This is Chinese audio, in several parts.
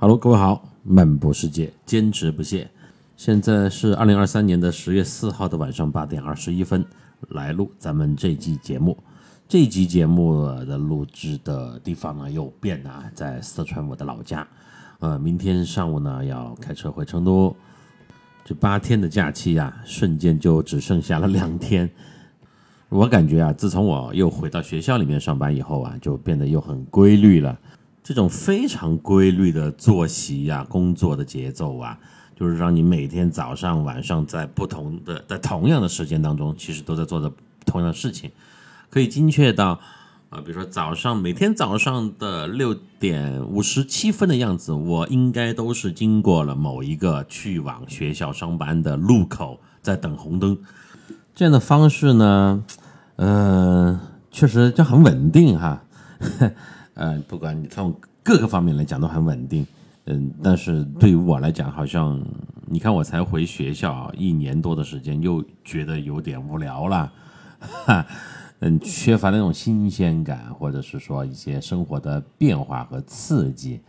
Hello，各位好，漫步世界，坚持不懈。现在是二零二三年的十月四号的晚上八点二十一分，来录咱们这期节目。这集节目的录制的地方呢又变了，在四川我的老家。呃，明天上午呢要开车回成都。这八天的假期啊，瞬间就只剩下了两天。我感觉啊，自从我又回到学校里面上班以后啊，就变得又很规律了。这种非常规律的作息呀，工作的节奏啊，就是让你每天早上、晚上在不同的在同样的时间当中，其实都在做着同样的事情。可以精确到啊，比如说早上每天早上的六点五十七分的样子，我应该都是经过了某一个去往学校上班的路口，在等红灯。这样的方式呢，嗯，确实就很稳定哈。呃，不管你从各个方面来讲都很稳定，嗯，但是对于我来讲，好像你看我才回学校一年多的时间，又觉得有点无聊了，哈，嗯，缺乏那种新鲜感，或者是说一些生活的变化和刺激，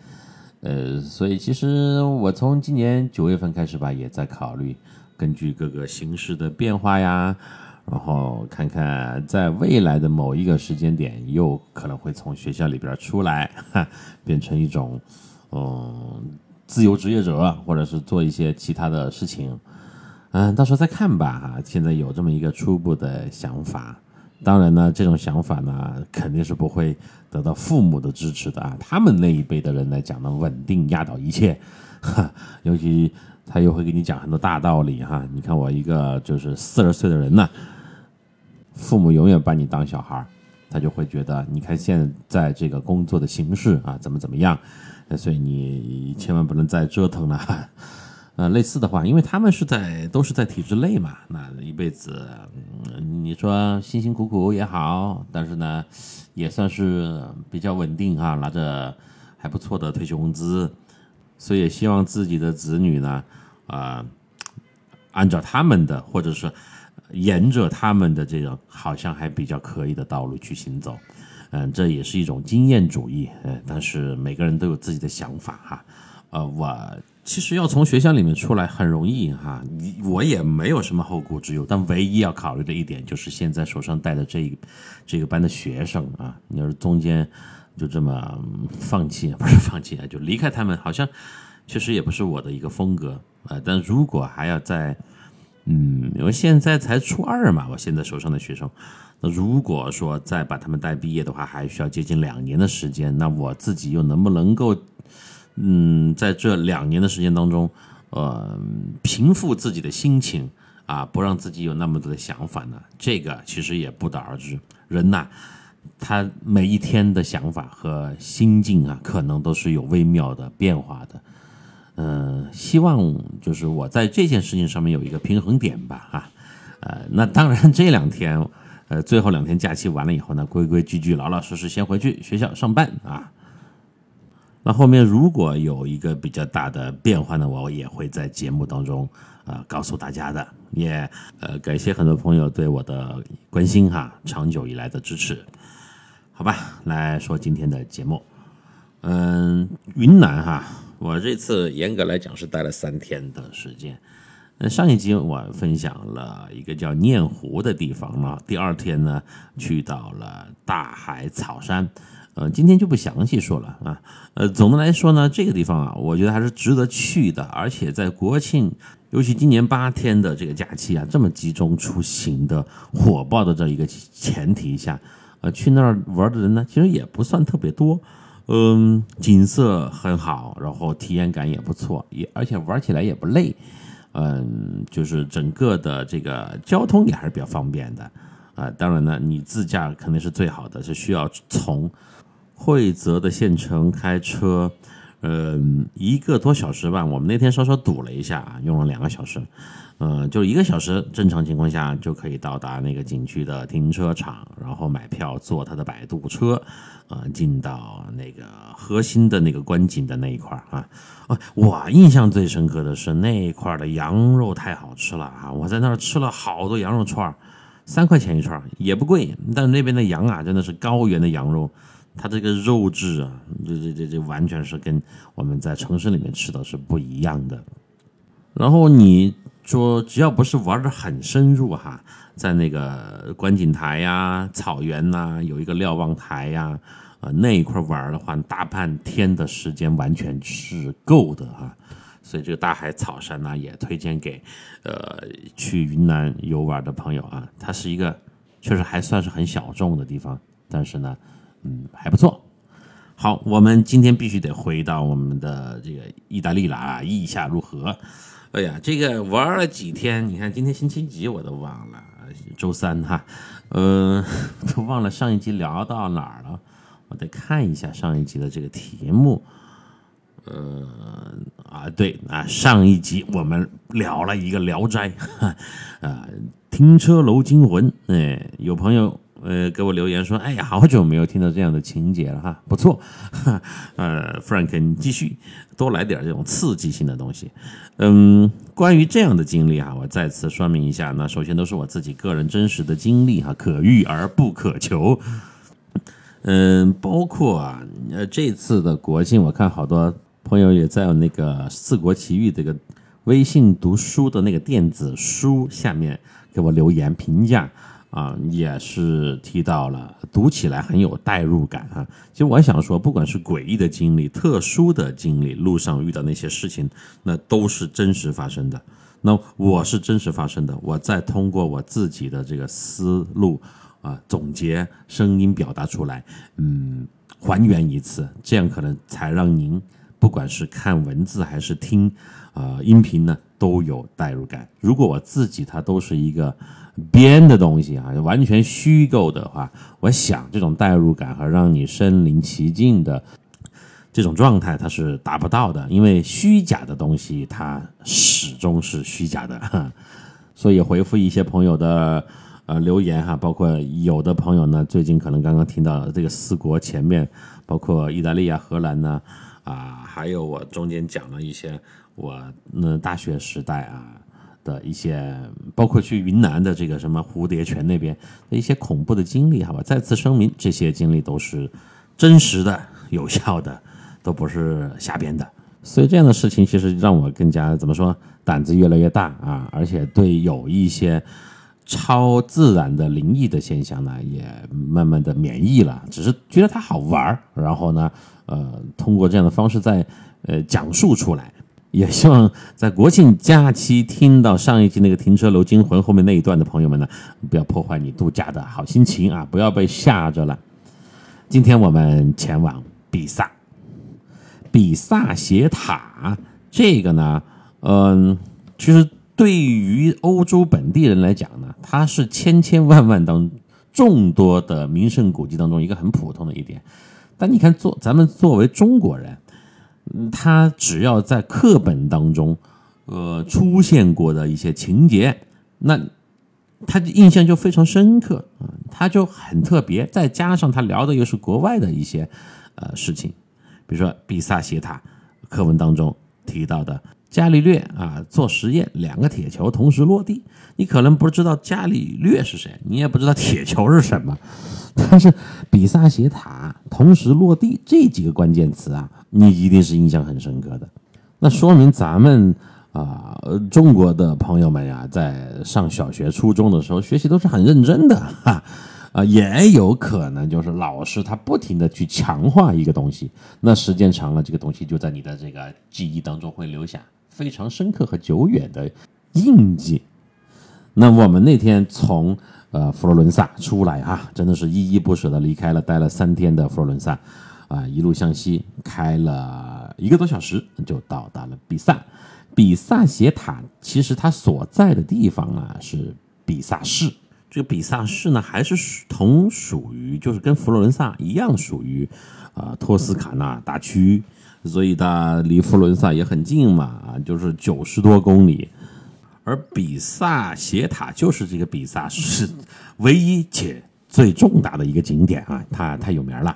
呃，所以其实我从今年九月份开始吧，也在考虑根据各个形势的变化呀。然后看看，在未来的某一个时间点，又可能会从学校里边出来，变成一种嗯自由职业者，或者是做一些其他的事情。嗯，到时候再看吧。哈，现在有这么一个初步的想法。当然呢，这种想法呢，肯定是不会得到父母的支持的啊。他们那一辈的人来讲呢，稳定压倒一切。哈，尤其他又会给你讲很多大道理哈。你看我一个就是四十岁的人呢。父母永远把你当小孩，他就会觉得，你看现在这个工作的形式啊，怎么怎么样，所以你千万不能再折腾了。呃，类似的话，因为他们是在都是在体制内嘛，那一辈子，你说辛辛苦苦也好，但是呢，也算是比较稳定哈，拿着还不错的退休工资，所以也希望自己的子女呢，啊，按照他们的或者是。沿着他们的这种好像还比较可以的道路去行走，嗯，这也是一种经验主义，嗯，但是每个人都有自己的想法哈，呃，我其实要从学校里面出来很容易哈，我也没有什么后顾之忧，但唯一要考虑的一点就是现在手上带的这这个班的学生啊，你要是中间就这么放弃，不是放弃啊，就离开他们，好像确实也不是我的一个风格啊，但如果还要在。嗯，因为现在才初二嘛，我现在手上的学生，那如果说再把他们带毕业的话，还需要接近两年的时间，那我自己又能不能够，嗯，在这两年的时间当中，呃，平复自己的心情啊，不让自己有那么多的想法呢？这个其实也不得而知。人呐，他每一天的想法和心境啊，可能都是有微妙的变化的。嗯，希望就是我在这件事情上面有一个平衡点吧，哈，呃，那当然这两天，呃，最后两天假期完了以后呢，规规矩矩、老老实实先回去学校上班啊。那后面如果有一个比较大的变化呢，我也会在节目当中啊告诉大家的。也呃，感谢很多朋友对我的关心哈，长久以来的支持。好吧，来说今天的节目，嗯，云南哈。我这次严格来讲是待了三天的时间。那上一集我分享了一个叫念湖的地方嘛，第二天呢去到了大海草山，呃，今天就不详细说了啊。呃，总的来说呢，这个地方啊，我觉得还是值得去的，而且在国庆，尤其今年八天的这个假期啊，这么集中出行的火爆的这一个前提下，呃，去那儿玩的人呢，其实也不算特别多。嗯，景色很好，然后体验感也不错，也而且玩起来也不累。嗯，就是整个的这个交通也还是比较方便的。啊，当然呢，你自驾肯定是最好的，是需要从会泽的县城开车。嗯，一个多小时吧。我们那天稍稍堵了一下，用了两个小时。嗯，就一个小时，正常情况下就可以到达那个景区的停车场，然后买票坐他的摆渡车，啊，进到那个核心的那个观景的那一块啊。啊，我印象最深刻的是那一块的羊肉太好吃了啊！我在那儿吃了好多羊肉串，三块钱一串，也不贵。但那边的羊啊，真的是高原的羊肉。它这个肉质啊，这这这这完全是跟我们在城市里面吃的是不一样的。然后你说只要不是玩的很深入哈，在那个观景台呀、草原呐，有一个瞭望台呀，啊那一块玩的话，大半天的时间完全是够的哈。所以这个大海草山呢，也推荐给呃去云南游玩的朋友啊。它是一个确实还算是很小众的地方，但是呢。嗯，还不错。好，我们今天必须得回到我们的这个意大利了啊，意下如何？哎呀，这个玩了几天，你看今天星期几我都忘了，周三哈，呃，都忘了上一集聊到哪儿了，我得看一下上一集的这个题目。呃啊，对啊，上一集我们聊了一个《聊斋》，啊，停车楼惊魂，哎，有朋友。呃，给我留言说，哎呀，好久没有听到这样的情节了哈，不错，呃，Frank，你继续多来点这种刺激性的东西。嗯，关于这样的经历啊，我再次说明一下，那首先都是我自己个人真实的经历哈，可遇而不可求。嗯，包括啊，呃，这次的国庆，我看好多朋友也在那个《四国奇遇》这个微信读书的那个电子书下面给我留言评价。啊，也是提到了，读起来很有代入感啊。其实我想说，不管是诡异的经历、特殊的经历，路上遇到那些事情，那都是真实发生的。那我是真实发生的，我再通过我自己的这个思路啊，总结声音表达出来，嗯，还原一次，这样可能才让您不管是看文字还是听啊音频呢，都有代入感。如果我自己它都是一个。编的东西啊，完全虚构的话，我想这种代入感和让你身临其境的这种状态，它是达不到的，因为虚假的东西它始终是虚假的。所以回复一些朋友的呃留言哈，包括有的朋友呢，最近可能刚刚听到这个四国前面，包括意大利啊、荷兰呢，啊，还有我中间讲了一些我那大学时代啊。的一些，包括去云南的这个什么蝴蝶泉那边的一些恐怖的经历，好吧？再次声明，这些经历都是真实的、有效的，都不是瞎编的。所以这样的事情其实让我更加怎么说，胆子越来越大啊！而且对有一些超自然的灵异的现象呢，也慢慢的免疫了，只是觉得它好玩儿，然后呢，呃，通过这样的方式再呃讲述出来。也希望在国庆假期听到上一集那个停车楼惊魂后面那一段的朋友们呢，不要破坏你度假的好心情啊！不要被吓着了。今天我们前往比萨，比萨斜塔这个呢，嗯，其实对于欧洲本地人来讲呢，它是千千万万当众多的名胜古迹当中一个很普通的一点。但你看，作咱们作为中国人。他只要在课本当中，呃，出现过的一些情节，那他的印象就非常深刻，他就很特别。再加上他聊的又是国外的一些呃事情，比如说比萨斜塔课文当中提到的伽利略啊做实验，两个铁球同时落地，你可能不知道伽利略是谁，你也不知道铁球是什么。但是比萨斜塔同时落地这几个关键词啊，你一定是印象很深刻的。那说明咱们啊，中国的朋友们呀，在上小学、初中的时候学习都是很认真的哈。啊，也有可能就是老师他不停的去强化一个东西，那时间长了，这个东西就在你的这个记忆当中会留下非常深刻和久远的印记。那我们那天从。呃，佛罗伦萨出来哈，真的是依依不舍的离开了，待了三天的佛罗伦萨，啊，一路向西开了一个多小时，就到达了比萨。比萨斜塔其实它所在的地方啊是比萨市，这个比萨市呢还是同属于，就是跟佛罗伦萨一样属于啊托斯卡纳大区，所以它离佛罗伦萨也很近嘛，就是九十多公里。而比萨斜塔就是这个比萨是唯一且最重大的一个景点啊，它太有名了。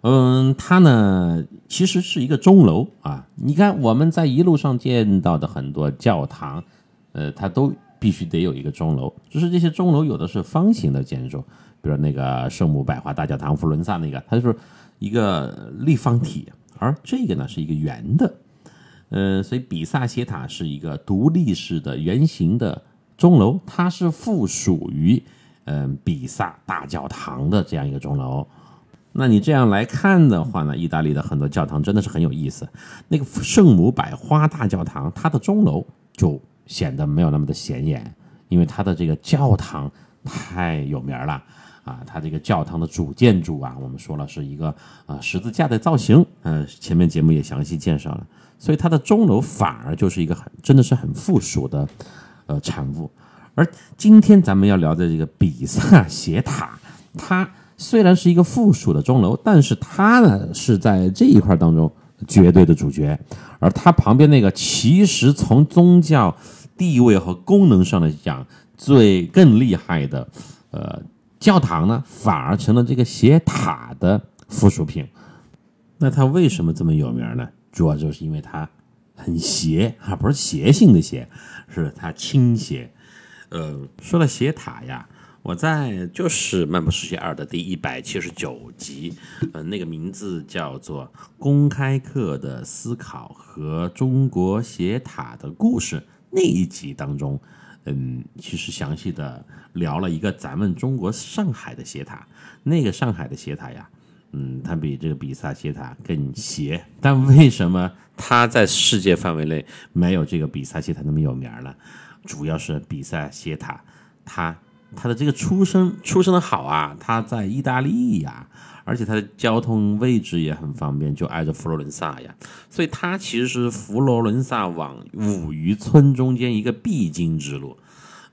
嗯，它呢其实是一个钟楼啊。你看我们在一路上见到的很多教堂，呃，它都必须得有一个钟楼。只是这些钟楼有的是方形的建筑，比如那个圣母百花大教堂，佛伦萨那个，它就是一个立方体，而这个呢是一个圆的。呃，所以比萨斜塔是一个独立式的圆形的钟楼，它是附属于嗯比萨大教堂的这样一个钟楼。那你这样来看的话呢，意大利的很多教堂真的是很有意思。那个圣母百花大教堂，它的钟楼就显得没有那么的显眼，因为它的这个教堂太有名了啊。它这个教堂的主建筑啊，我们说了是一个啊十字架的造型，嗯，前面节目也详细介绍了。所以它的钟楼反而就是一个很真的是很附属的呃产物。而今天咱们要聊的这个比萨 斜塔，它。虽然是一个附属的钟楼，但是它呢是在这一块当中绝对的主角，而它旁边那个其实从宗教地位和功能上来讲最更厉害的呃教堂呢，反而成了这个斜塔的附属品。那它为什么这么有名呢？主要就是因为它很邪啊，不是斜性的邪，是它倾斜。呃，说到斜塔呀。我在就是《漫步世界二》的第一百七十九集，呃，那个名字叫做《公开课的思考和中国斜塔的故事》那一集当中，嗯，其实详细的聊了一个咱们中国上海的斜塔。那个上海的斜塔呀，嗯，它比这个比萨斜塔更斜，但为什么它在世界范围内没有这个比萨斜塔那么有名呢？主要是比萨斜塔它。它的这个出生出生的好啊，它在意大利呀，而且它的交通位置也很方便，就挨着佛罗伦萨呀，所以它其实是佛罗伦萨往五渔村中间一个必经之路。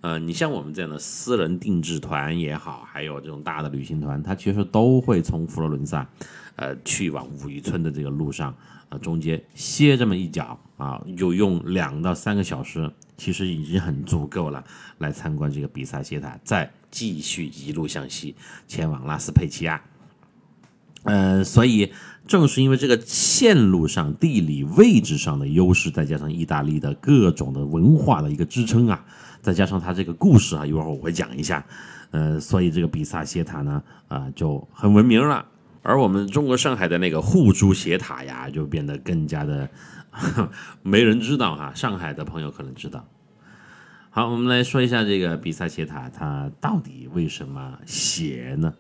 呃，你像我们这样的私人定制团也好，还有这种大的旅行团，它其实都会从佛罗伦萨，呃，去往五渔村的这个路上，呃，中间歇这么一脚啊，就用两到三个小时。其实已经很足够了，来参观这个比萨斜塔，再继续一路向西前往拉斯佩齐亚。呃，所以正是因为这个线路上地理位置上的优势，再加上意大利的各种的文化的一个支撑啊，再加上它这个故事啊，一会儿我会讲一下。呃，所以这个比萨斜塔呢，啊，就很闻名了。而我们中国上海的那个护珠斜塔呀，就变得更加的。没人知道哈，上海的朋友可能知道。好，我们来说一下这个比萨斜塔，它到底为什么斜呢？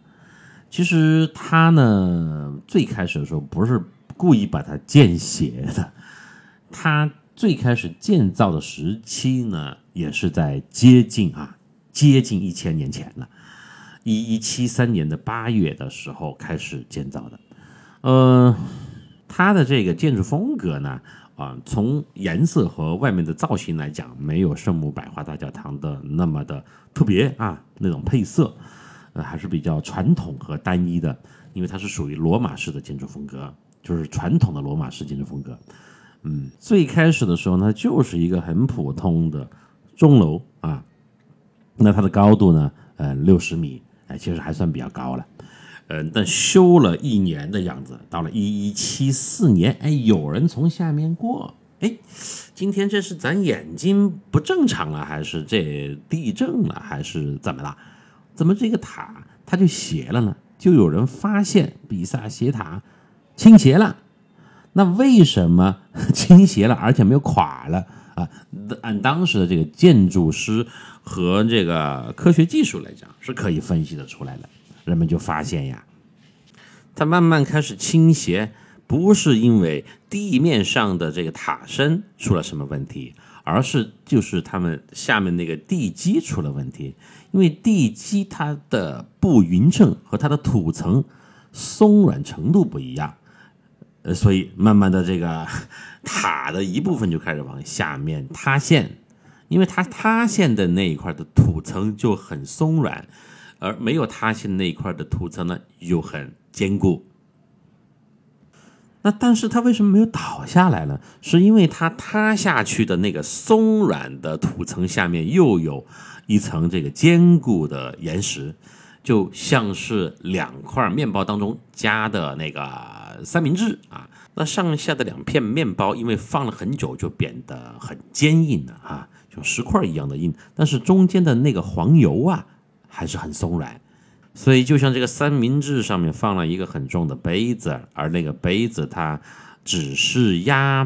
其实它呢，最开始的时候不是故意把它建斜的，它最开始建造的时期呢，也是在接近啊，接近一千年前了，一一七三年的八月的时候开始建造的。嗯，它的这个建筑风格呢？啊，从颜色和外面的造型来讲，没有圣母百花大教堂的那么的特别啊，那种配色，呃，还是比较传统和单一的，因为它是属于罗马式的建筑风格，就是传统的罗马式建筑风格。嗯，最开始的时候呢，就是一个很普通的钟楼啊，那它的高度呢，呃，六十米，哎，其实还算比较高了。嗯，但修了一年的样子，到了一一七四年，哎，有人从下面过，哎，今天这是咱眼睛不正常了，还是这地震了，还是怎么了？怎么这个塔它就斜了呢？就有人发现比萨斜塔倾斜了，那为什么倾斜了，而且没有垮了啊？按当时的这个建筑师和这个科学技术来讲，是可以分析的出来的。人们就发现呀，它慢慢开始倾斜，不是因为地面上的这个塔身出了什么问题，而是就是他们下面那个地基出了问题。因为地基它的不匀称和它的土层松软程度不一样，呃，所以慢慢的这个 塔的一部分就开始往下面塌陷。因为它塌陷的那一块的土层就很松软。而没有塌陷那一块的土层呢，又很坚固。那但是它为什么没有倒下来呢？是因为它塌下去的那个松软的土层下面又有一层这个坚固的岩石，就像是两块面包当中加的那个三明治啊。那上下的两片面包因为放了很久，就变得很坚硬了啊，像石块一样的硬。但是中间的那个黄油啊。还是很松软，所以就像这个三明治上面放了一个很重的杯子，而那个杯子它只是压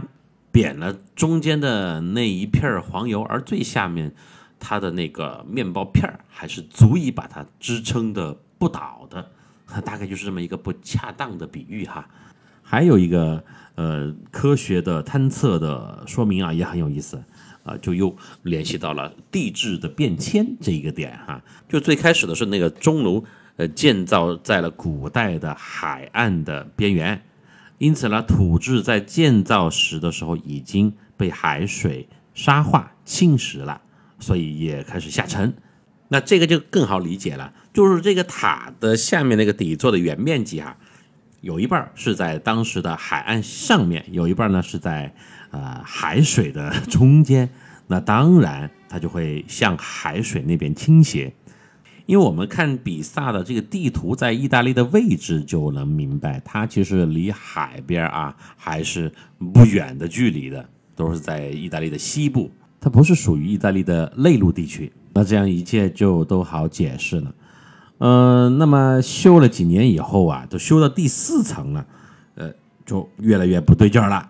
扁了中间的那一片黄油，而最下面它的那个面包片还是足以把它支撑的不倒的。大概就是这么一个不恰当的比喻哈。还有一个呃科学的探测的说明啊，也很有意思啊，就又联系到了地质的变迁这一个点哈。就最开始的是那个钟楼，呃，建造在了古代的海岸的边缘，因此呢，土质在建造时的时候已经被海水沙化侵蚀了，所以也开始下沉。那这个就更好理解了，就是这个塔的下面那个底座的原面积啊，有一半是在当时的海岸上面，有一半呢是在呃海水的 中间。那当然，它就会向海水那边倾斜。因为我们看比萨的这个地图，在意大利的位置就能明白，它其实离海边啊还是不远的距离的，都是在意大利的西部，它不是属于意大利的内陆地区。那这样一切就都好解释了，嗯，那么修了几年以后啊，都修到第四层了，呃，就越来越不对劲儿了，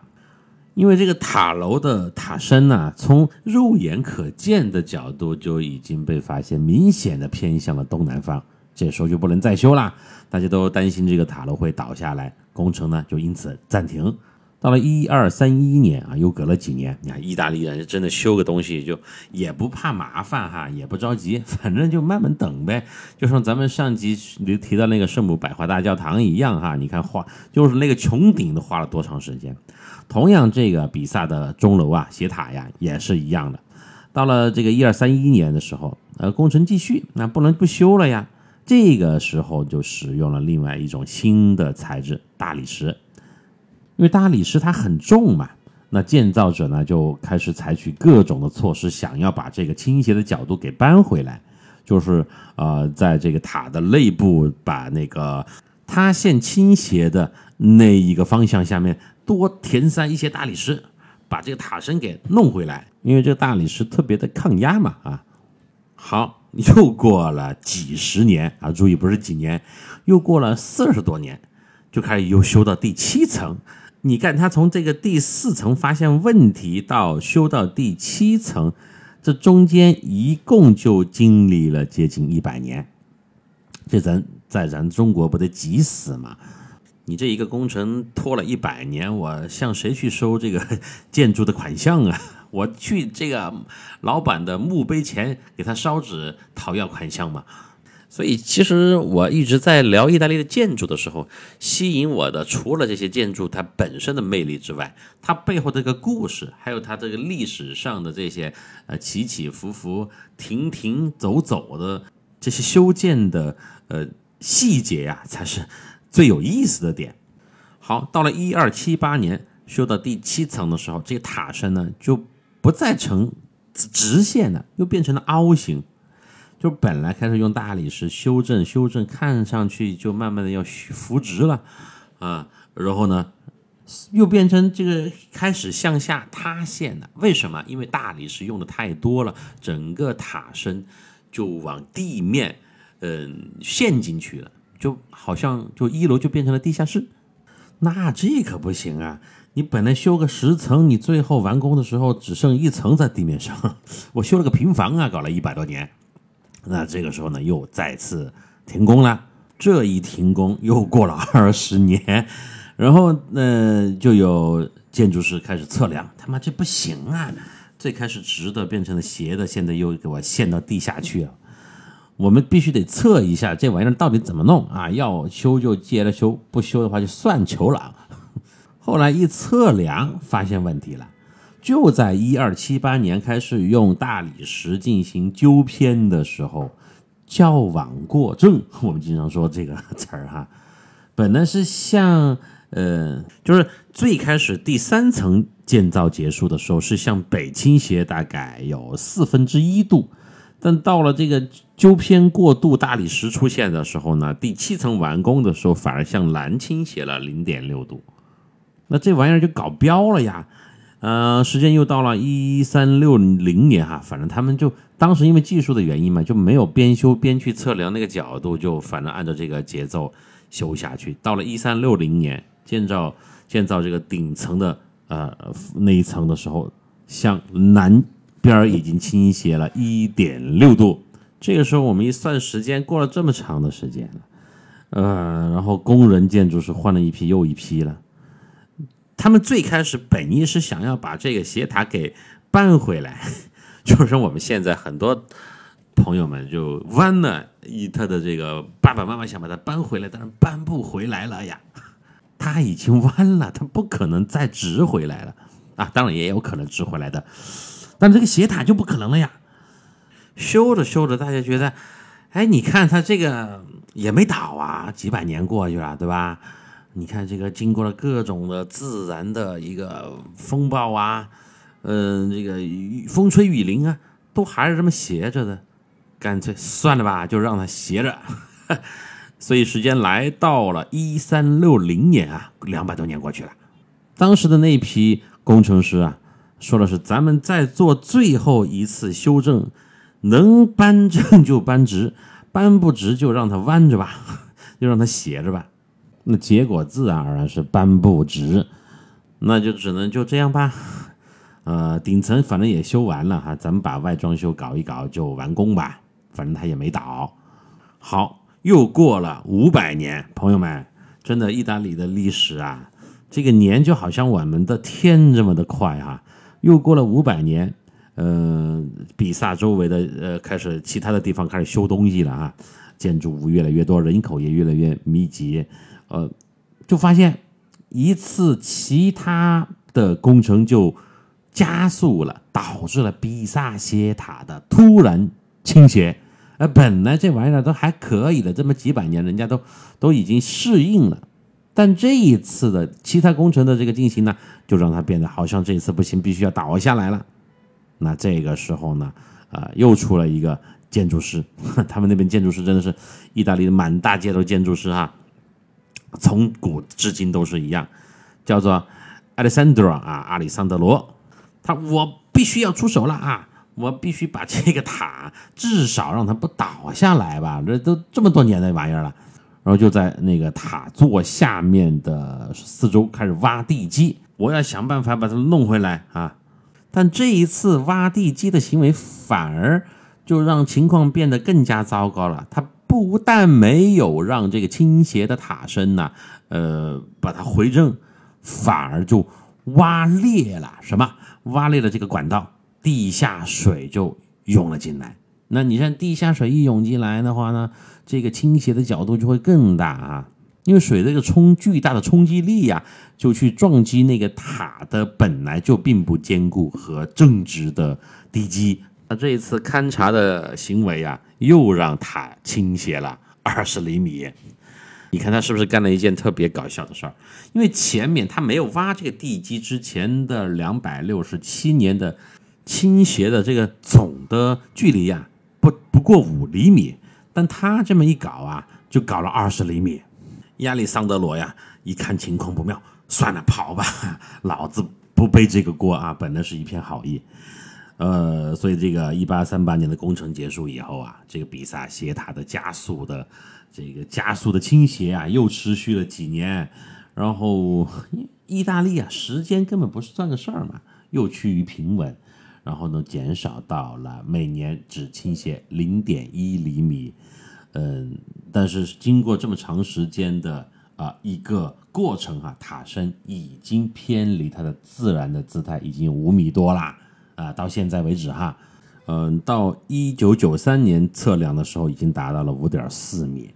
因为这个塔楼的塔身呢，从肉眼可见的角度就已经被发现明显的偏向了东南方，这时候就不能再修了，大家都担心这个塔楼会倒下来，工程呢就因此暂停。到了一二三一年啊，又隔了几年。你看，意大利人真的修个东西就也不怕麻烦哈，也不着急，反正就慢慢等呗。就像咱们上集里提到那个圣母百花大教堂一样哈，你看画就是那个穹顶都花了多长时间。同样，这个比萨的钟楼啊、斜塔呀也是一样的。到了这个一二三一年的时候，呃，工程继续，那不能不修了呀。这个时候就使用了另外一种新的材质——大理石。因为大理石它很重嘛，那建造者呢就开始采取各种的措施，想要把这个倾斜的角度给搬回来，就是呃，在这个塔的内部把那个塌陷倾斜的那一个方向下面多填塞一些大理石，把这个塔身给弄回来。因为这个大理石特别的抗压嘛啊。好，又过了几十年啊，注意不是几年，又过了四十多年，就开始又修到第七层。你看，他从这个第四层发现问题到修到第七层，这中间一共就经历了接近一百年。这咱在咱中国不得急死吗？你这一个工程拖了一百年，我向谁去收这个 建筑的款项啊？我去这个老板的墓碑前给他烧纸讨要款项吗？所以，其实我一直在聊意大利的建筑的时候，吸引我的除了这些建筑它本身的魅力之外，它背后这个故事，还有它这个历史上的这些呃起起伏伏、停停走走的这些修建的呃细节呀，才是最有意思的点。好，到了一二七八年修到第七层的时候，这个塔身呢就不再成直线了，又变成了凹形。就本来开始用大理石修正修正，看上去就慢慢的要扶直了，啊，然后呢，又变成这个开始向下塌陷了。为什么？因为大理石用的太多了，整个塔身就往地面嗯陷进去了，就好像就一楼就变成了地下室。那这可不行啊！你本来修个十层，你最后完工的时候只剩一层在地面上。我修了个平房啊，搞了一百多年。那这个时候呢，又再次停工了。这一停工又过了 二十年，然后呢，就有建筑师开始测量，他妈这不行啊！最开始直的变成了斜的，现在又给我陷到地下去了。我们必须得测一下这玩意儿到底怎么弄啊！要修就接着修，不修的话就算球了。后来一测量，发现问题了。就在一二七八年开始用大理石进行纠偏的时候，矫枉过正。我们经常说这个词儿哈，本来是向呃，就是最开始第三层建造结束的时候是向北倾斜，大概有四分之一度，但到了这个纠偏过度大理石出现的时候呢，第七层完工的时候反而向南倾斜了零点六度，那这玩意儿就搞标了呀。呃，时间又到了一三六零年哈，反正他们就当时因为技术的原因嘛，就没有边修边去测量那个角度，就反正按照这个节奏修下去。到了一三六零年建造建造这个顶层的呃那一层的时候，向南边已经倾斜了一点六度。这个时候我们一算时间，过了这么长的时间了，呃，然后工人建筑是换了一批又一批了。他们最开始本意是想要把这个斜塔给搬回来，就是我们现在很多朋友们就弯了，以他的这个爸爸妈妈想把它搬回来，但是搬不回来了呀，他已经弯了，他不可能再直回来了啊，当然也有可能直回来的，但这个斜塔就不可能了呀。修着修着，大家觉得，哎，你看它这个也没倒啊，几百年过去了，对吧？你看这个经过了各种的自然的一个风暴啊，嗯，这个风吹雨淋啊，都还是这么斜着的，干脆算了吧，就让它斜着。所以时间来到了一三六零年啊，两百多年过去了，当时的那批工程师啊，说的是咱们再做最后一次修正，能搬正就搬直，搬不直就让它弯着吧，就让它斜着吧。那结果自然而然是搬不直，那就只能就这样吧。呃，顶层反正也修完了哈，咱们把外装修搞一搞就完工吧。反正它也没倒。好，又过了五百年，朋友们，真的意大利的历史啊，这个年就好像我们的天这么的快哈。又过了五百年，呃，比萨周围的呃开始其他的地方开始修东西了啊，建筑物越来越多，人口也越来越密集。呃，就发现一次其他的工程就加速了，导致了比萨斜塔的突然倾斜。呃，本来这玩意儿都还可以的，这么几百年，人家都都已经适应了。但这一次的其他工程的这个进行呢，就让它变得好像这一次不行，必须要倒下来了。那这个时候呢，啊，又出了一个建筑师，他们那边建筑师真的是意大利的满大街都建筑师哈。从古至今都是一样，叫做 Alessandro 啊，阿里桑德罗，他我必须要出手了啊，我必须把这个塔至少让它不倒下来吧，这都这么多年的玩意儿了，然后就在那个塔座下面的四周开始挖地基，我要想办法把它弄回来啊，但这一次挖地基的行为反而就让情况变得更加糟糕了，他。不但没有让这个倾斜的塔身呢，呃，把它回正，反而就挖裂了什么？挖裂了这个管道，地下水就涌了进来。那你像地下水一涌进来的话呢，这个倾斜的角度就会更大啊，因为水这个冲巨大的冲击力呀，就去撞击那个塔的本来就并不坚固和正直的地基。那这一次勘察的行为啊。又让塔倾斜了二十厘米，你看他是不是干了一件特别搞笑的事儿？因为前面他没有挖这个地基之前的两百六十七年的倾斜的这个总的距离呀，不不过五厘米，但他这么一搞啊，就搞了二十厘米。亚历桑德罗呀，一看情况不妙，算了，跑吧，老子不背这个锅啊！本来是一片好意。呃，所以这个一八三八年的工程结束以后啊，这个比萨斜塔的加速的这个加速的倾斜啊，又持续了几年，然后意大利啊，时间根本不是算个事儿嘛，又趋于平稳，然后呢，减少到了每年只倾斜零点一厘米，嗯，但是经过这么长时间的啊一个过程哈，塔身已经偏离它的自然的姿态，已经五米多啦。啊，到现在为止哈，嗯，到一九九三年测量的时候，已经达到了五点四米。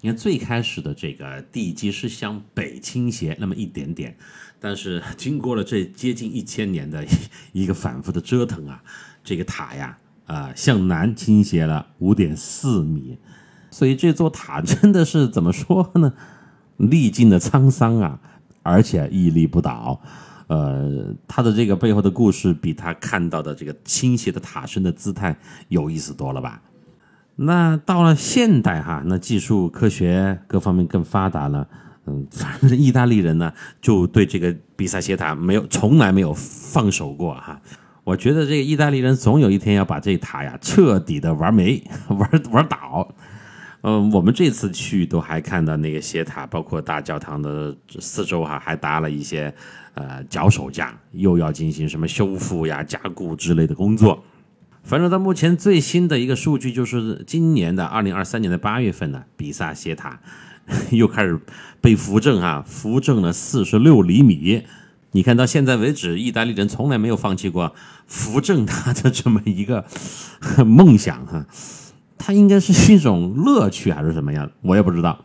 你看最开始的这个地基是向北倾斜那么一点点，但是经过了这接近一千年的一个反复的折腾啊，这个塔呀，啊，向南倾斜了五点四米。所以这座塔真的是怎么说呢？历尽了沧桑啊，而且屹立不倒。呃，他的这个背后的故事比他看到的这个倾斜的塔身的姿态有意思多了吧？那到了现代哈，那技术科学各方面更发达了，嗯，反正意大利人呢就对这个比萨斜塔没有从来没有放手过哈。我觉得这个意大利人总有一天要把这塔呀彻底的玩没、玩玩倒。嗯，我们这次去都还看到那个斜塔，包括大教堂的四周哈，还搭了一些呃脚手架，又要进行什么修复呀、加固之类的工作。反正到目前最新的一个数据就是今年的二零二三年的八月份呢，比萨斜塔 又开始被扶正啊，扶正了四十六厘米。你看到现在为止，意大利人从来没有放弃过扶正它的这么一个 梦想哈。它应该是一种乐趣还是什么样？我也不知道。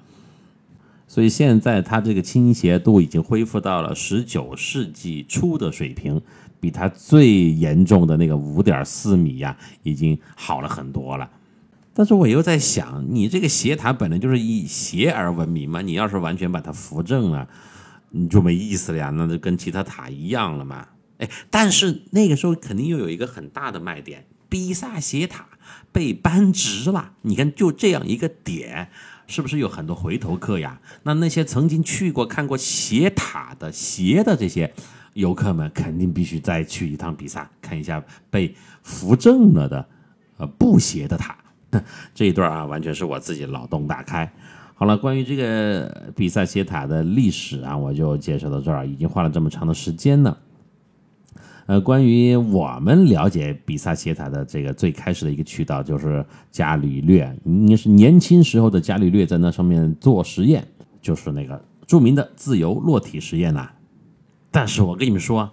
所以现在它这个倾斜度已经恢复到了十九世纪初的水平，比它最严重的那个五点四米呀，已经好了很多了。但是我又在想，你这个斜塔本来就是以斜而闻名嘛，你要是完全把它扶正了，你就没意思了呀，那就跟其他塔一样了嘛。哎，但是那个时候肯定又有一个很大的卖点。比萨斜塔被扳直了，你看就这样一个点，是不是有很多回头客呀？那那些曾经去过看过斜塔的斜的这些游客们，肯定必须再去一趟比萨，看一下被扶正了的呃不斜的塔。这一段啊，完全是我自己脑洞大开。好了，关于这个比萨斜塔的历史啊，我就介绍到这儿，已经花了这么长的时间了。呃，关于我们了解比萨斜塔的这个最开始的一个渠道，就是伽利略，你是年轻时候的伽利略在那上面做实验，就是那个著名的自由落体实验呐。但是我跟你们说，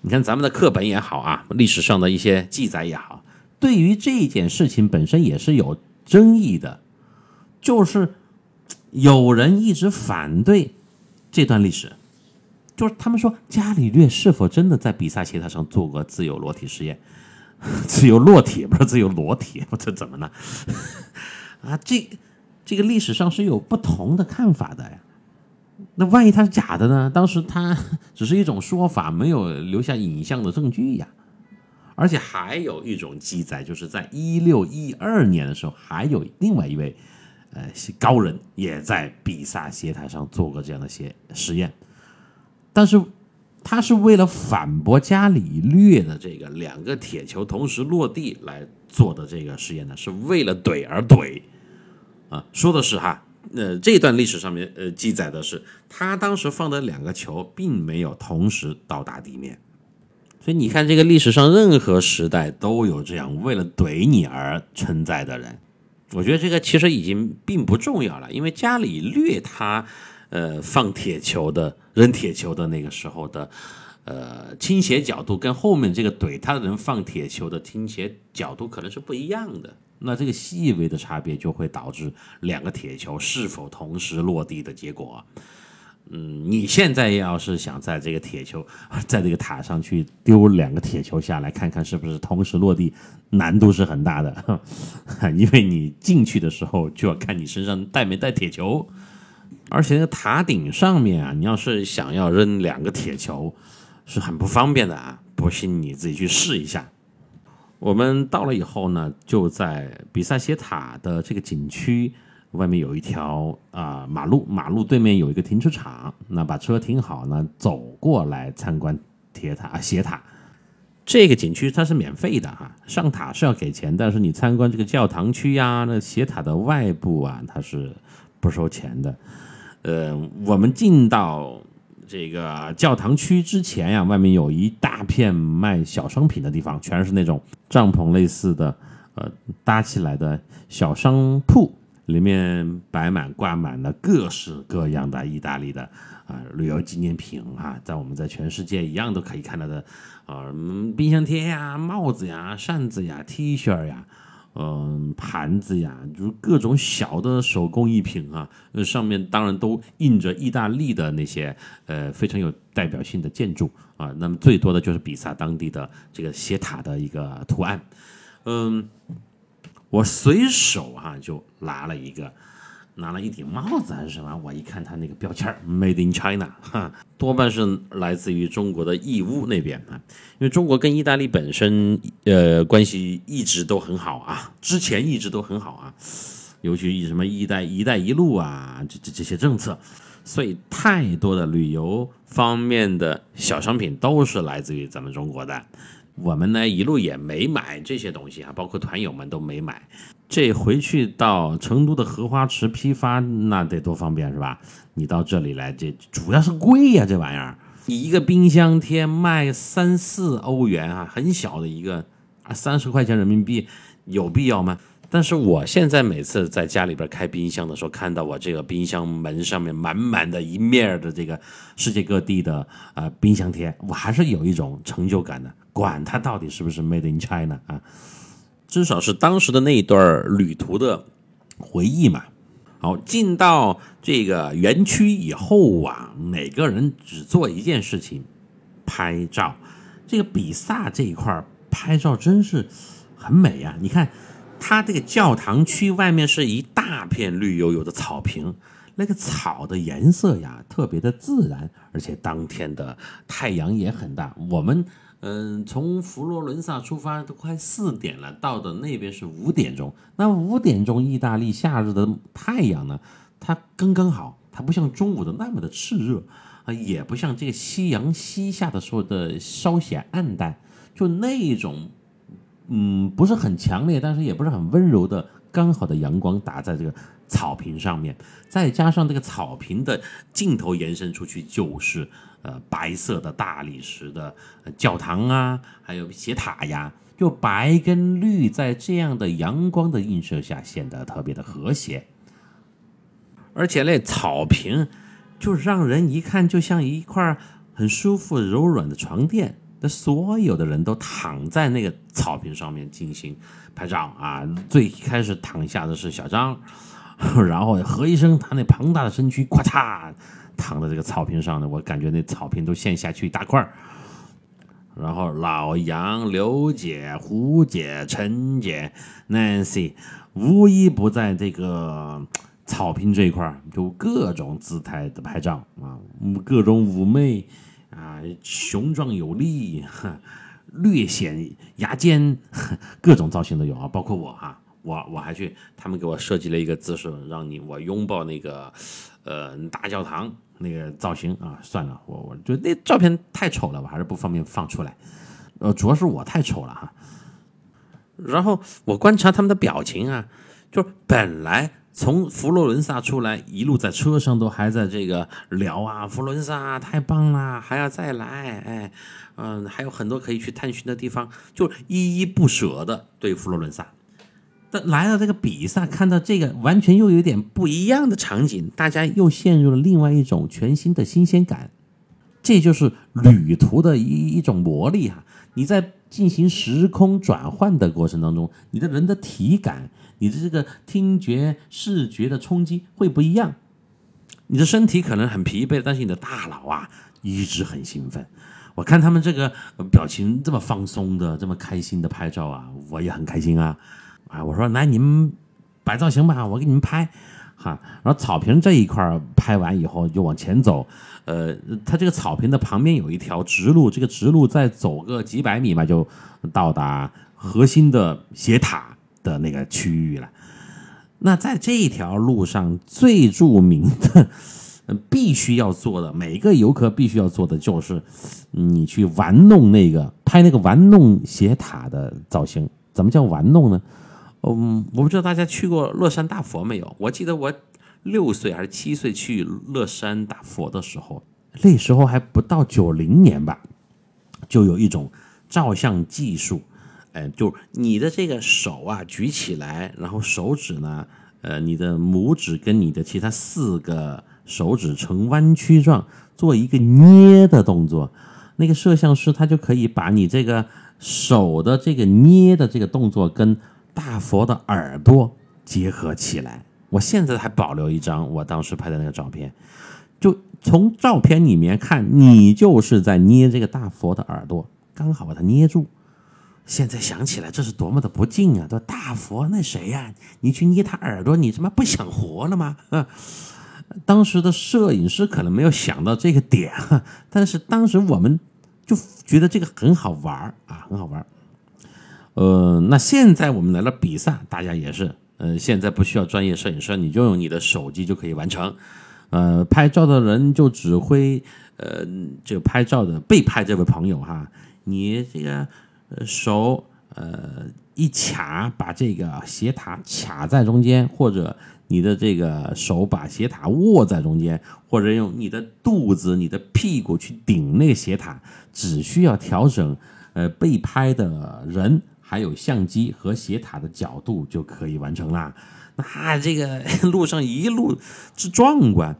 你看咱们的课本也好啊，历史上的一些记载也好，对于这件事情本身也是有争议的，就是有人一直反对这段历史。就是他们说伽利略是否真的在比萨斜塔上做过自由裸体实验？自由落体不是自由裸体，这怎么呢？啊，这这个历史上是有不同的看法的呀。那万一它是假的呢？当时它只是一种说法，没有留下影像的证据呀。而且还有一种记载，就是在一六一二年的时候，还有另外一位呃高人也在比萨斜塔上做过这样的些实验。但是，他是为了反驳伽利略的这个两个铁球同时落地来做的这个实验呢，是为了怼而怼啊！说的是哈，呃，这段历史上面呃记载的是，他当时放的两个球并没有同时到达地面，所以你看，这个历史上任何时代都有这样为了怼你而存在的人。我觉得这个其实已经并不重要了，因为伽利略他。呃，放铁球的扔铁球的那个时候的，呃，倾斜角度跟后面这个怼他的人放铁球的倾斜角度可能是不一样的。那这个细微的差别就会导致两个铁球是否同时落地的结果。嗯，你现在要是想在这个铁球 在这个塔上去丢两个铁球下来，看看是不是同时落地，难度是很大的，因为你进去的时候就要看你身上带没带铁球。而且那个塔顶上面啊，你要是想要扔两个铁球，是很不方便的啊！不信你自己去试一下。我们到了以后呢，就在比萨斜塔的这个景区外面有一条啊马路，马路对面有一个停车场。那把车停好呢，走过来参观铁塔啊斜塔。这个景区它是免费的哈，上塔是要给钱，但是你参观这个教堂区呀，那斜塔的外部啊，它是不收钱的。呃，我们进到这个教堂区之前呀，外面有一大片卖小商品的地方，全是那种帐篷类似的，呃，搭起来的小商铺，里面摆满、挂满了各式各样的意大利的啊旅游纪念品啊，在我们在全世界一样都可以看到的啊，冰箱贴呀、帽子呀、扇子呀、T 恤呀。嗯，盘子呀，就是各种小的手工艺品啊，那，上面当然都印着意大利的那些呃非常有代表性的建筑啊。那么最多的就是比萨当地的这个斜塔的一个图案。嗯，我随手哈就拿了一个。拿了一顶帽子还是什么？我一看他那个标签 m a d e in China”，哈，多半是来自于中国的义乌那边啊。因为中国跟意大利本身呃关系一直都很好啊，之前一直都很好啊，尤其以什么“一带一带一路”啊，这这这些政策，所以太多的旅游方面的小商品都是来自于咱们中国的。我们呢一路也没买这些东西啊，包括团友们都没买。这回去到成都的荷花池批发，那得多方便是吧？你到这里来，这主要是贵呀，这玩意儿。你一个冰箱贴卖三四欧元啊，很小的一个啊，三十块钱人民币，有必要吗？但是我现在每次在家里边开冰箱的时候，看到我这个冰箱门上面满满的一面的这个世界各地的啊冰箱贴，我还是有一种成就感的。管它到底是不是 Made in China 啊，至少是当时的那一段旅途的回忆嘛。好，进到这个园区以后啊，每个人只做一件事情，拍照。这个比萨这一块拍照真是很美呀，你看。它这个教堂区外面是一大片绿油油的草坪，那个草的颜色呀特别的自然，而且当天的太阳也很大。我们嗯从佛罗伦萨出发都快四点了，到的那边是五点钟。那五点钟意大利夏日的太阳呢，它刚刚好，它不像中午的那么的炽热啊，也不像这个夕阳西下的时候的稍显暗淡，就那种。嗯，不是很强烈，但是也不是很温柔的，刚好的阳光打在这个草坪上面，再加上这个草坪的尽头延伸出去就是呃白色的大理石的教堂啊，还有斜塔呀，就白跟绿在这样的阳光的映射下显得特别的和谐，而且那草坪就让人一看就像一块很舒服柔软的床垫。所有的人都躺在那个草坪上面进行拍照啊！最开始躺下的是小张，然后何医生他那庞大的身躯，咔嚓躺在这个草坪上呢，我感觉那草坪都陷下去一大块儿。然后老杨、刘姐、胡姐、陈姐、Nancy，无一不在这个草坪这一块儿，就各种姿态的拍照啊，各种妩媚。啊，雄壮有力，略显牙尖，各种造型都有啊，包括我哈，我我还去，他们给我设计了一个姿势，让你我拥抱那个，呃，大教堂那个造型啊，算了，我我就那照片太丑了，我还是不方便放出来，呃，主要是我太丑了哈。然后我观察他们的表情啊，就本来。从佛罗伦萨出来，一路在车上都还在这个聊啊，佛罗伦萨太棒了，还要再来，哎，嗯，还有很多可以去探寻的地方，就依依不舍的对佛罗伦萨。来到这个比萨，看到这个完全又有点不一样的场景，大家又陷入了另外一种全新的新鲜感。这就是旅途的一一种魔力哈！你在进行时空转换的过程当中，你的人的体感。你的这个听觉、视觉的冲击会不一样，你的身体可能很疲惫，但是你的大脑啊一直很兴奋。我看他们这个表情这么放松的、这么开心的拍照啊，我也很开心啊！啊，我说来你们摆造型吧，我给你们拍哈。然后草坪这一块拍完以后就往前走，呃，它这个草坪的旁边有一条直路，这个直路再走个几百米吧，就到达核心的斜塔。的那个区域了，那在这条路上最著名的、必须要做的，每个游客必须要做的就是，你去玩弄那个拍那个玩弄斜塔的造型。怎么叫玩弄呢？嗯，我不知道大家去过乐山大佛没有？我记得我六岁还是七岁去乐山大佛的时候，那时候还不到九零年吧，就有一种照相技术。哎，就你的这个手啊，举起来，然后手指呢，呃，你的拇指跟你的其他四个手指呈弯曲状，做一个捏的动作。那个摄像师他就可以把你这个手的这个捏的这个动作跟大佛的耳朵结合起来。我现在还保留一张我当时拍的那个照片，就从照片里面看，你就是在捏这个大佛的耳朵，刚好把它捏住。现在想起来，这是多么的不敬啊！这大佛那谁呀？你去捏他耳朵，你他妈不想活了吗？啊！当时的摄影师可能没有想到这个点，但是当时我们就觉得这个很好玩啊，很好玩呃，那现在我们来了比赛，大家也是，呃，现在不需要专业摄影师，你就用你的手机就可以完成。呃，拍照的人就指挥，呃，这个拍照的被拍这位朋友哈，你这个手呃一卡，把这个斜塔卡在中间，或者你的这个手把斜塔握在中间，或者用你的肚子、你的屁股去顶那个斜塔，只需要调整呃被拍的人还有相机和斜塔的角度就可以完成啦。那这个 路上一路之壮观，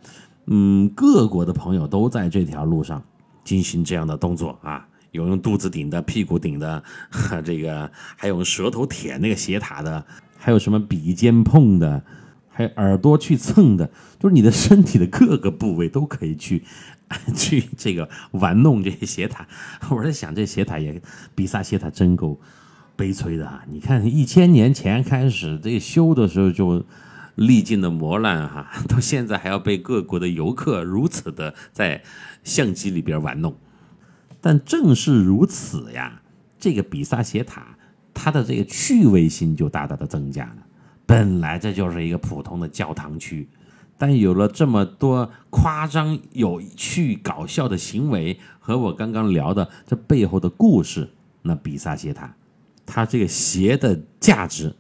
嗯，各国的朋友都在这条路上进行这样的动作啊，有用肚子顶的、屁股顶的，这个还有舌头舔那个斜塔的，还有什么鼻尖碰的，还有耳朵去蹭的，就是你的身体的各个部位都可以去 去这个玩弄这些斜塔。我在想，这斜塔也比萨斜塔真够。悲催的啊！你看，一千年前开始这修的时候就历尽了磨难哈，到现在还要被各国的游客如此的在相机里边玩弄。但正是如此呀，这个比萨斜塔它的这个趣味性就大大的增加了。本来这就是一个普通的教堂区，但有了这么多夸张、有趣、搞笑的行为和我刚刚聊的这背后的故事，那比萨斜塔。它这个鞋的价值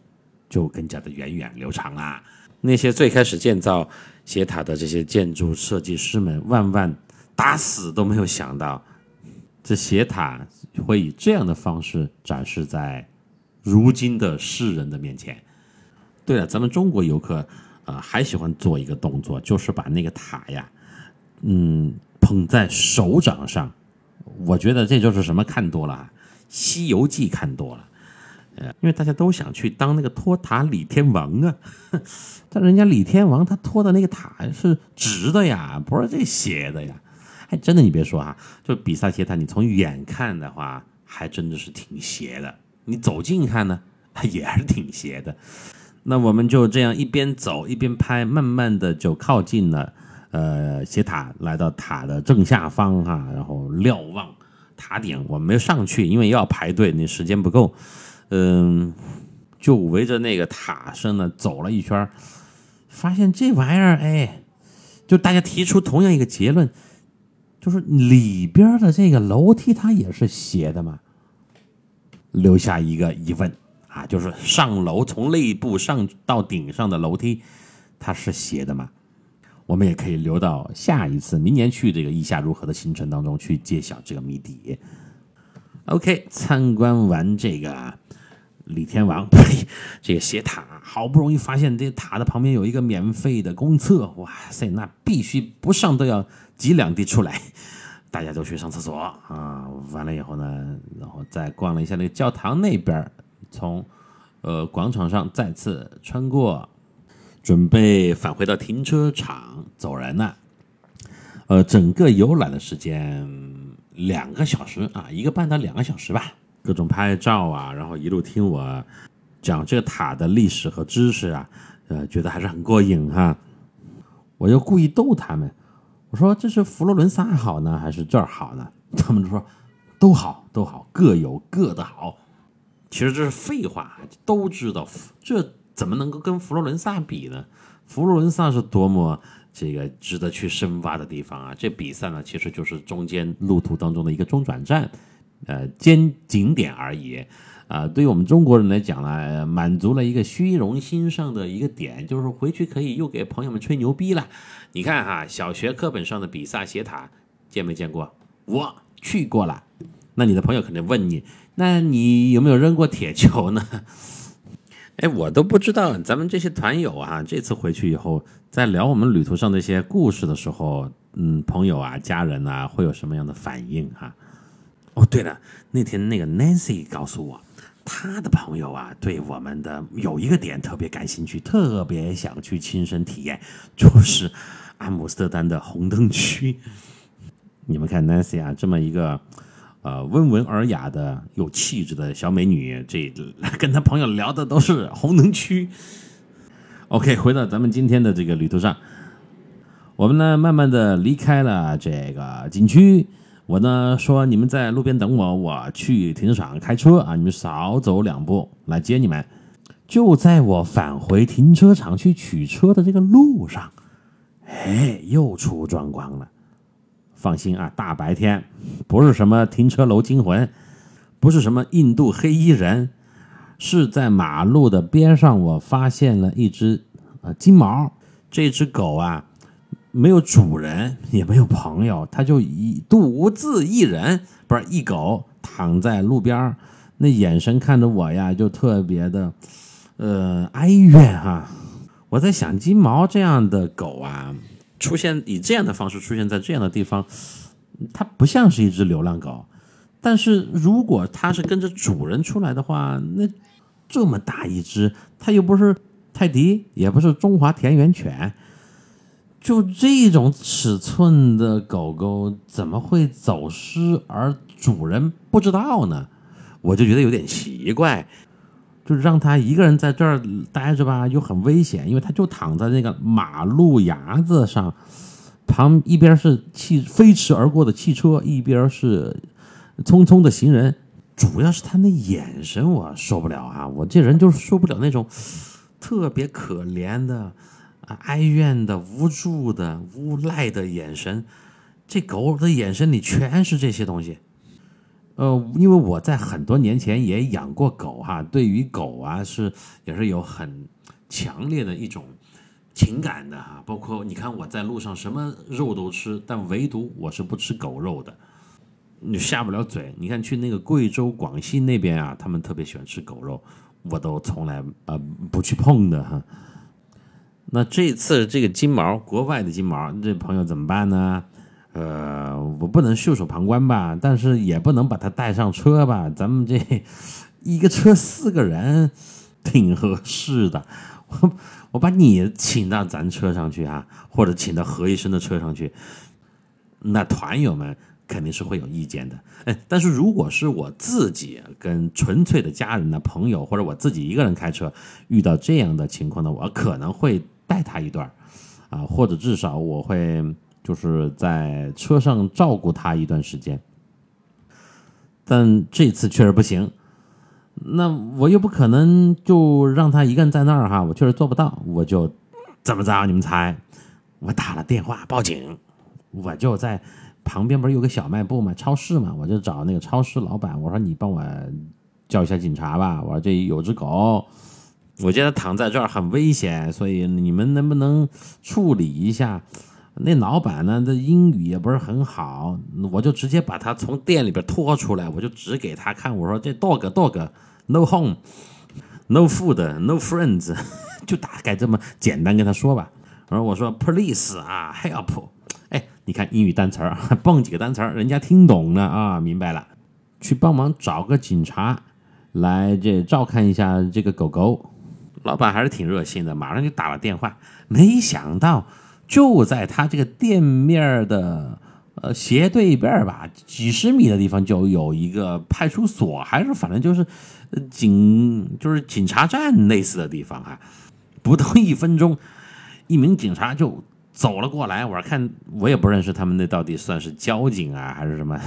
就更加的源远流长啦。那些最开始建造斜塔的这些建筑设计师们，万万打死都没有想到，这斜塔会以这样的方式展示在如今的世人的面前。对了，咱们中国游客啊，还喜欢做一个动作，就是把那个塔呀，嗯，捧在手掌上。我觉得这就是什么看多了，《西游记》看多了。呃，因为大家都想去当那个托塔李天王啊，但人家李天王他托的那个塔是直的呀，不是这斜的呀。哎，真的，你别说啊，就比萨斜塔，你从远看的话，还真的是挺斜的；你走近看呢，它 也是挺斜的。那我们就这样一边走一边拍，慢慢的就靠近了呃斜塔，来到塔的正下方哈，然后瞭望塔顶。我们没有上去，因为要排队，那时间不够。嗯，就围着那个塔身呢走了一圈，发现这玩意儿，哎，就大家提出同样一个结论，就是里边的这个楼梯它也是斜的嘛，留下一个疑问啊，就是上楼从内部上到顶上的楼梯，它是斜的吗？我们也可以留到下一次明年去这个意下如何的行程当中去揭晓这个谜底。OK，参观完这个。李天王，呸！这个斜塔好不容易发现这塔的旁边有一个免费的公厕，哇塞，那必须不上都要挤两滴出来。大家都去上厕所啊，完了以后呢，然后再逛了一下那个教堂那边，从呃广场上再次穿过，准备返回到停车场走人了。呃，整个游览的时间两个小时啊，一个半到两个小时吧。各种拍照啊，然后一路听我讲这个塔的历史和知识啊，呃，觉得还是很过瘾哈。我就故意逗他们，我说这是佛罗伦萨好呢，还是这儿好呢？他们就说都好，都好，各有各的好。其实这是废话，都知道这怎么能够跟佛罗伦萨比呢？佛罗伦萨是多么这个值得去深挖的地方啊！这比赛呢，其实就是中间路途当中的一个中转站。呃，兼景点而已，啊，对于我们中国人来讲呢，满足了一个虚荣心上的一个点，就是回去可以又给朋友们吹牛逼了。你看哈，小学课本上的比萨斜塔见没见过？我去过了。那你的朋友肯定问你，那你有没有扔过铁球呢？哎，我都不知道，咱们这些团友啊，这次回去以后，在聊我们旅途上的一些故事的时候，嗯，朋友啊、家人啊，会有什么样的反应哈？哦，对了，那天那个 Nancy 告诉我，他的朋友啊，对我们的有一个点特别感兴趣，特别想去亲身体验，就是阿姆斯特丹的红灯区。你们看 Nancy 啊，这么一个呃温文尔雅的、有气质的小美女，这跟她朋友聊的都是红灯区。OK，回到咱们今天的这个旅途上，我们呢慢慢的离开了这个景区。我呢说你们在路边等我，我去停车场开车啊，你们少走两步来接你们。就在我返回停车场去取车的这个路上，哎，又出状况了。放心啊，大白天不是什么停车楼惊魂，不是什么印度黑衣人，是在马路的边上，我发现了一只呃金毛。这只狗啊，没有主人，也没有朋友，它就一独自一人，不是一狗躺在路边那眼神看着我呀，就特别的呃哀怨哈。我在想，金毛这样的狗啊。出现以这样的方式出现在这样的地方，它不像是一只流浪狗。但是如果它是跟着主人出来的话，那这么大一只，它又不是泰迪，也不是中华田园犬，就这种尺寸的狗狗怎么会走失而主人不知道呢？我就觉得有点奇怪。就让它一个人在这儿待着吧，又很危险，因为它就躺在那个马路牙子上，旁一边是汽飞驰而过的汽车，一边是匆匆的行人。主要是它那眼神我受不了啊！我这人就是受不了那种特别可怜的、啊哀怨的、无助的、无赖的眼神。这狗的眼神里全是这些东西。呃，因为我在很多年前也养过狗哈，对于狗啊是也是有很强烈的一种情感的哈。包括你看我在路上什么肉都吃，但唯独我是不吃狗肉的，你下不了嘴。你看去那个贵州、广西那边啊，他们特别喜欢吃狗肉，我都从来呃不去碰的哈。那这次这个金毛，国外的金毛，这朋友怎么办呢？呃，我不能袖手旁观吧，但是也不能把他带上车吧。咱们这 一个车四个人，挺合适的。我我把你请到咱车上去啊，或者请到何医生的车上去，那团友们肯定是会有意见的。哎，但是如果是我自己跟纯粹的家人的朋友，或者我自己一个人开车遇到这样的情况呢，我可能会带他一段啊，或者至少我会。就是在车上照顾他一段时间，但这次确实不行。那我又不可能就让他一个人在那儿哈，我确实做不到。我就怎么着？你们猜？我打了电话报警，我就在旁边不是有个小卖部嘛，超市嘛，我就找那个超市老板，我说你帮我叫一下警察吧。我说这有只狗，我觉得躺在这儿很危险，所以你们能不能处理一下？那老板呢？这英语也不是很好，我就直接把他从店里边拖出来，我就指给他看，我说这 dog dog no home no food no friends，就大概这么简单跟他说吧。然后我说 police 啊 help，哎，你看英语单词儿，蹦几个单词儿，人家听懂了啊，明白了，去帮忙找个警察来这照看一下这个狗狗。老板还是挺热心的，马上就打了电话，没想到。就在他这个店面的呃斜对面吧，几十米的地方就有一个派出所，还是反正就是警就是警察站类似的地方啊。不到一分钟，一名警察就走了过来。我看我也不认识他们，那到底算是交警啊，还是什么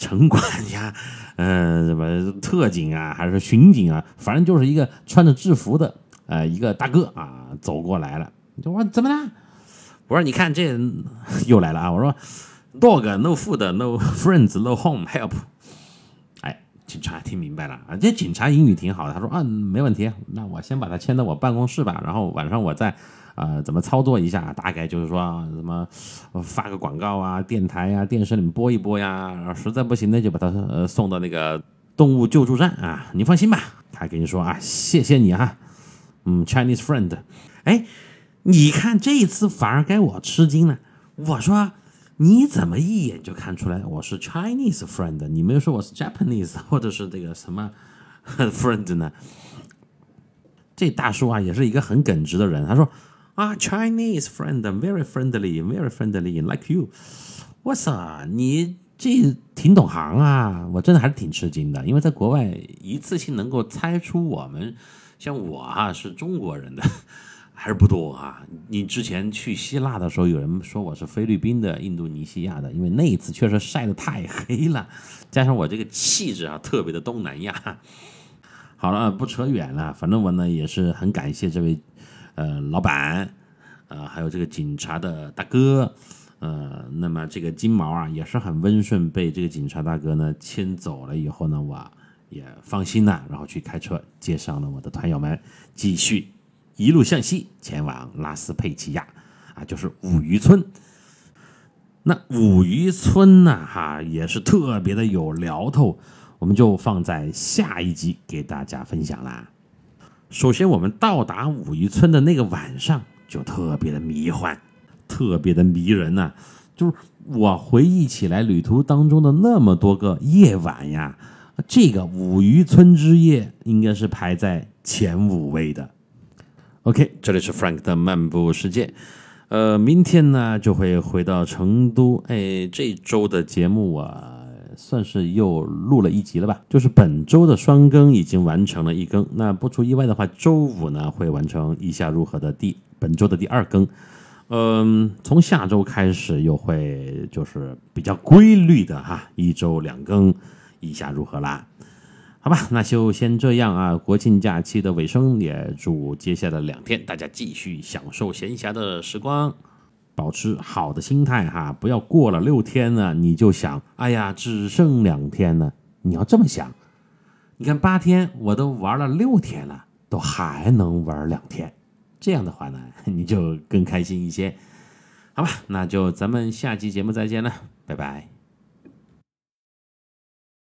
城管呀？嗯，什么特警啊，还是巡警啊？反正就是一个穿着制服的呃一个大哥啊走过来了。就我怎么了？我说你看这 又来了啊！我说，dog no food no friends no home help。哎，警察听明白了啊！这警察英语挺好的，他说啊没问题，那我先把他牵到我办公室吧，然后晚上我再啊怎么操作一下，大概就是说什么发个广告啊，电台啊、电视里面播一播呀，实在不行呢就把他呃送到那个动物救助站啊。你放心吧，他跟你说啊，谢谢你哈，嗯，Chinese friend，哎。你看这一次反而该我吃惊了。我说你怎么一眼就看出来我是 Chinese friend？你没有说我是 Japanese 或者是这个什么 friend 呢？这大叔啊也是一个很耿直的人。他说啊，Chinese friend，very friendly，very friendly，like you。我操，你这挺懂行啊！我真的还是挺吃惊的，因为在国外一次性能够猜出我们像我啊是中国人的。还是不多啊！你之前去希腊的时候，有人说我是菲律宾的、印度尼西亚的，因为那一次确实晒得太黑了，加上我这个气质啊，特别的东南亚。好了，不扯远了，反正我呢也是很感谢这位呃老板呃，还有这个警察的大哥，呃，那么这个金毛啊也是很温顺，被这个警察大哥呢牵走了以后呢，我也放心了，然后去开车接上了我的团友们，继续一路向西前往拉斯佩齐亚，啊，就是五渔村。那五渔村呢，哈也是特别的有聊头，我们就放在下一集给大家分享啦。首先，我们到达武夷村的那个晚上就特别的迷幻，特别的迷人呐。就是我回忆起来旅途当中的那么多个夜晚呀，这个五渔村之夜应该是排在前五位的。OK，这里是 Frank 的漫步世界。呃，明天呢就会回到成都。哎，这周的节目啊，算是又录了一集了吧？就是本周的双更已经完成了一更。那不出意外的话，周五呢会完成《意下如何》的第本周的第二更。嗯，从下周开始又会就是比较规律的哈，一周两更，《以下如何》啦。好吧，那就先这样啊。国庆假期的尾声，也祝接下来两天大家继续享受闲暇的时光，保持好的心态哈，不要过了六天呢，你就想，哎呀，只剩两天了。你要这么想，你看八天我都玩了六天了，都还能玩两天，这样的话呢，你就更开心一些。好吧，那就咱们下期节目再见了，拜拜。